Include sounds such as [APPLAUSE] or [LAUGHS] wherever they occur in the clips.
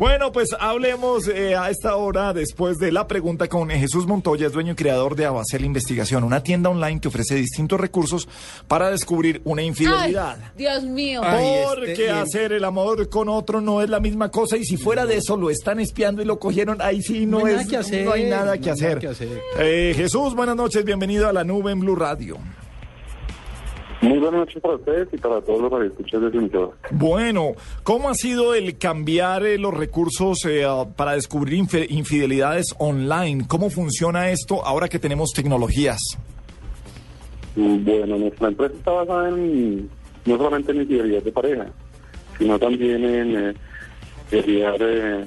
Bueno, pues hablemos eh, a esta hora después de la pregunta con Jesús Montoya, es dueño y creador de Abacel Investigación, una tienda online que ofrece distintos recursos para descubrir una infidelidad. Ay, Dios mío. Porque este, el- hacer el amor con otro no es la misma cosa y si fuera de eso lo están espiando y lo cogieron, ahí sí no, No hay es, nada que hacer, no hay nada que no hacer. nada que hacer. Eh, Jesús, buenas noches, bienvenido a la nube en Blue Radio. Muy buenas noches para ustedes y para todos los radioescuchas de emisora. Bueno, ¿cómo ha sido el cambiar eh, los recursos eh, para descubrir infidelidades online? ¿Cómo funciona esto ahora que tenemos tecnologías? Bueno, nuestra empresa está basada en, no solamente en infidelidad de pareja, sino también en eh, infidelidad eh,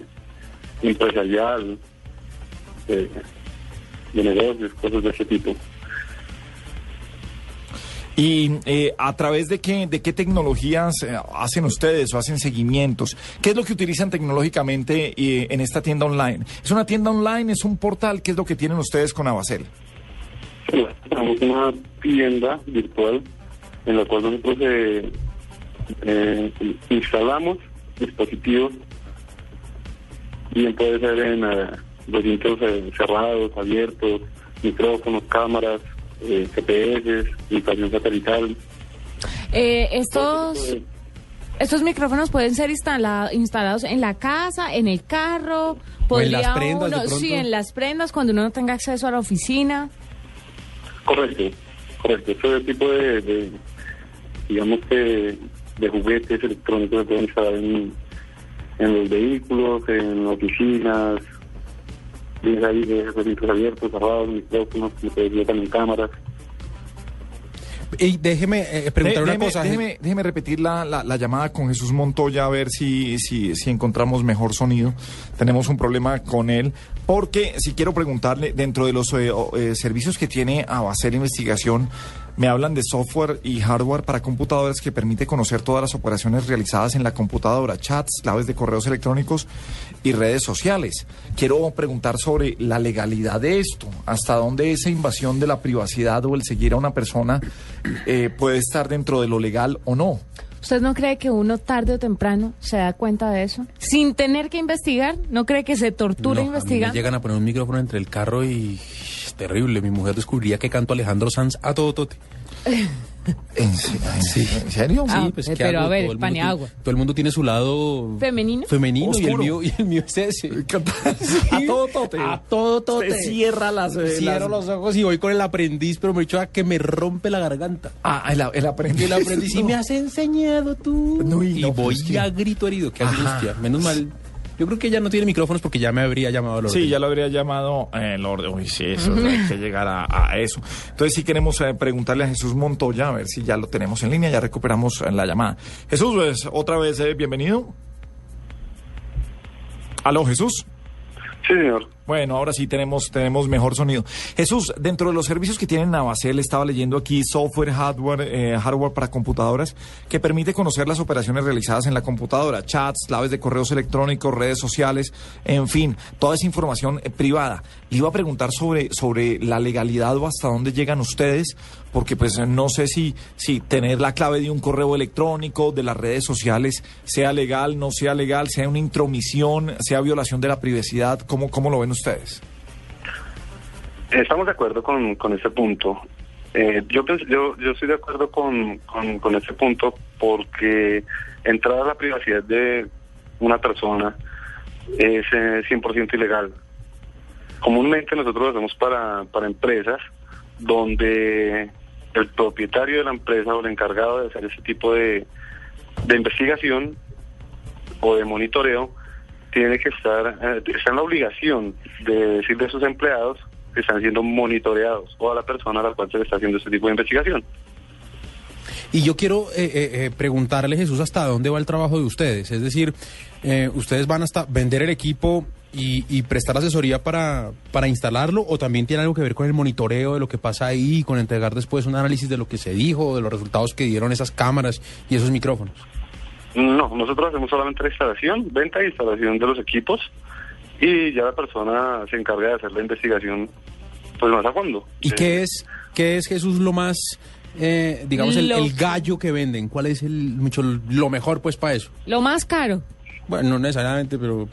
empresarial, de, de negocios, cosas de ese tipo. ¿Y eh, a través de qué, de qué tecnologías eh, hacen ustedes o hacen seguimientos? ¿Qué es lo que utilizan tecnológicamente eh, en esta tienda online? ¿Es una tienda online? ¿Es un portal? ¿Qué es lo que tienen ustedes con Abacel? Tenemos una tienda virtual en la cual nosotros eh, eh, instalamos dispositivos, bien puede ser en recintos cerrados, abiertos, micrófonos, cámaras, eh, GPS, ubicación satelital. Eh, estos, estos micrófonos pueden ser instala- instalados en la casa, en el carro, O en las podría prendas, de uno- pronto. sí, en las prendas cuando uno no tenga acceso a la oficina. Correcto, correcto. Este tipo de, de, digamos que, de juguetes electrónicos se pueden instalar en, en los vehículos, en oficinas, bien ahí de recintos abiertos, cerrados, micrófonos, como te decía, también cámaras. Y déjeme eh, preguntar De- una déjeme, cosa. Déjeme, déjeme repetir la, la- la llamada con Jesús Montoya a ver si, si, si encontramos mejor sonido. Tenemos un problema con él. Porque si quiero preguntarle, dentro de los eh, eh, servicios que tiene Abacel Investigación, me hablan de software y hardware para computadoras que permite conocer todas las operaciones realizadas en la computadora, chats, claves de correos electrónicos y redes sociales. Quiero preguntar sobre la legalidad de esto, hasta dónde esa invasión de la privacidad o el seguir a una persona eh, puede estar dentro de lo legal o no. ¿Usted no cree que uno tarde o temprano se da cuenta de eso? Sin tener que investigar, ¿no cree que se tortura No, a mí me investigando? llegan a poner un micrófono entre el carro y terrible. Mi mujer descubriría que canto Alejandro Sanz a todo tote. [LAUGHS] ¿En, se- en serio? Ah, pues, eh, ¿qué pero hago? a ver, Todo el tiene- Todo el mundo tiene su lado ¿Femenino? femenino y el mío y el mío es ese. [LAUGHS] A todo tote. A todo tote. Usted cierra las... Cierro las- los ojos y voy con el aprendiz, pero me he dicho a que me rompe la garganta. Ah, el, el aprendiz. Y el aprendiz, y No. me has enseñado tú. No, y voy pues, a grito herido, qué angustia. Menos mal. Yo creo que ella no tiene micrófonos porque ya me habría llamado orden. Sí, ya lo habría llamado eh, el orden. Uy, sí, eso, hay que llegar a, a eso. Entonces, sí queremos eh, preguntarle a Jesús Montoya, a ver si ya lo tenemos en línea, ya recuperamos eh, la llamada. Jesús, pues, otra vez, eh, bienvenido. Aló, Jesús. Sí, señor. Bueno, ahora sí tenemos, tenemos mejor sonido. Jesús, dentro de los servicios que tienen Navacel, estaba leyendo aquí software, hardware, eh, hardware para computadoras, que permite conocer las operaciones realizadas en la computadora, chats, claves de correos electrónicos, redes sociales, en fin, toda esa información eh, privada. Le iba a preguntar sobre, sobre la legalidad o hasta dónde llegan ustedes, porque pues no sé si, si tener la clave de un correo electrónico, de las redes sociales, sea legal, no sea legal, sea una intromisión, sea violación de la privacidad, ¿cómo, cómo lo ven ustedes? Estamos de acuerdo con, con ese punto. Eh, yo, yo yo estoy de acuerdo con, con, con ese punto porque entrar a la privacidad de una persona es eh, 100% ilegal. Comúnmente nosotros lo hacemos para, para empresas donde el propietario de la empresa o el encargado de hacer ese tipo de, de investigación o de monitoreo tiene que estar, eh, está en la obligación de decirle a sus empleados que están siendo monitoreados o a la persona a la cual se le está haciendo este tipo de investigación. Y yo quiero eh, eh, eh, preguntarle, Jesús, hasta dónde va el trabajo de ustedes. Es decir, eh, ¿ustedes van hasta vender el equipo y, y prestar asesoría para, para instalarlo o también tiene algo que ver con el monitoreo de lo que pasa ahí, con entregar después un análisis de lo que se dijo, de los resultados que dieron esas cámaras y esos micrófonos? No, nosotros hacemos solamente la instalación, venta e instalación de los equipos y ya la persona se encarga de hacer la investigación pues más a fondo. ¿Y Eh, qué es, qué es Jesús lo más, eh, digamos, el, Lo el gallo que venden? ¿Cuál es el mucho lo mejor pues para eso? Lo más caro. Bueno, no necesariamente, pero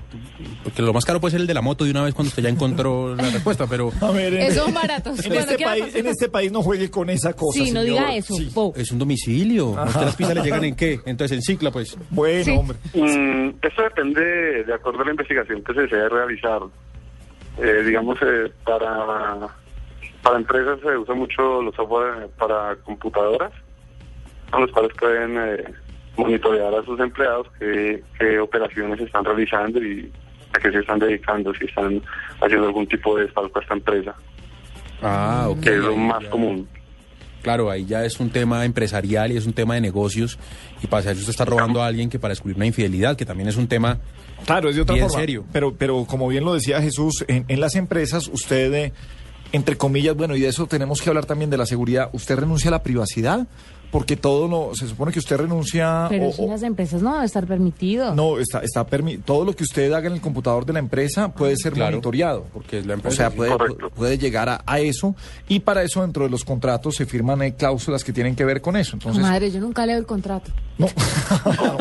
porque lo más caro puede ser el de la moto de una vez cuando usted ya encontró la [LAUGHS] respuesta, pero A ver, en, Esos son baratos. en Bueno, este ¿qué va a país, en este país no juegue con esa cosa. Sí, no señor. diga eso. Sí. po. es un domicilio. ¿A usted las pizzas le llegan en qué? Entonces en cicla, pues. Bueno, Sí. hombre. Mm, esto depende de acuerdo a la investigación que se desee realizar. Eh, digamos, eh, para, para empresas se usa mucho los software para computadoras, con los cuales pueden eh, monitorear a sus empleados qué, qué operaciones están realizando y a qué se están dedicando, si están haciendo algún tipo de desfalco a esta empresa, Ah, ok. que es lo más ya- común. Claro, ahí ya es un tema empresarial y es un tema de negocios. Y para eso usted está robando a alguien que para descubrir una infidelidad, que también es un tema. Claro, es de otra Bien forma. serio. Pero, pero como bien lo decía Jesús, en, en las empresas usted, eh, entre comillas, bueno, y de eso tenemos que hablar también de la seguridad, usted renuncia a la privacidad, porque todo lo, se supone que usted renuncia... Pero o- eso en o- las empresas no debe estar permitido. no, está, está permi- todo lo que usted haga en el computador de la empresa puede ser Claro, monitoreado. porque es la O empresa, sea, sí. puede, puede llegar a, a eso y para eso dentro de los contratos se firman eh, cláusulas que tienen que ver con eso. Entonces, Madre, yo nunca leo el contrato. no. [LAUGHS]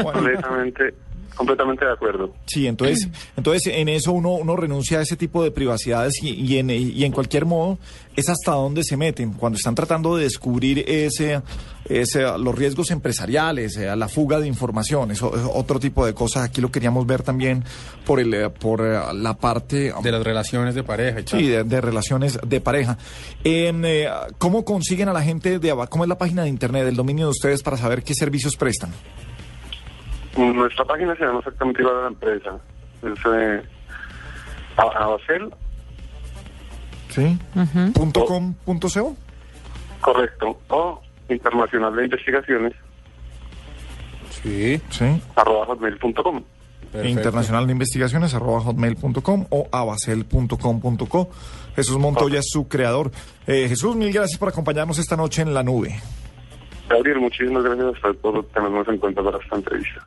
Bueno. Completamente, completamente de acuerdo. Sí, entonces, entonces en eso uno, uno renuncia a ese tipo de privacidades y, y en, y en cualquier modo es hasta dónde se meten cuando están tratando de descubrir ese, ese los riesgos empresariales, eh, la fuga de información, eso es otro tipo de cosas. Aquí lo queríamos ver también por el eh, por eh, la parte De las relaciones de pareja y tal. Sí, de, de relaciones de pareja. En, eh, ¿Cómo consiguen a la gente de abajo? ¿Cómo es la página de internet, del dominio de ustedes para saber qué servicios prestan? Nuestra página se llama exactamente igual a la empresa. Es eh, Abacel, ¿Sí? punto com, punto co. correcto, o Internacional de Investigaciones, Sí, Sí. arroba hotmail.com. perfecto. Internacional de Investigaciones, arroba hotmail.com o abacel.com.co. Jesús Montoya es su creador. Eh, Jesús, mil gracias por acompañarnos esta noche en la nube. Gabriel, muchísimas gracias a usted por tenernos en cuenta para esta entrevista.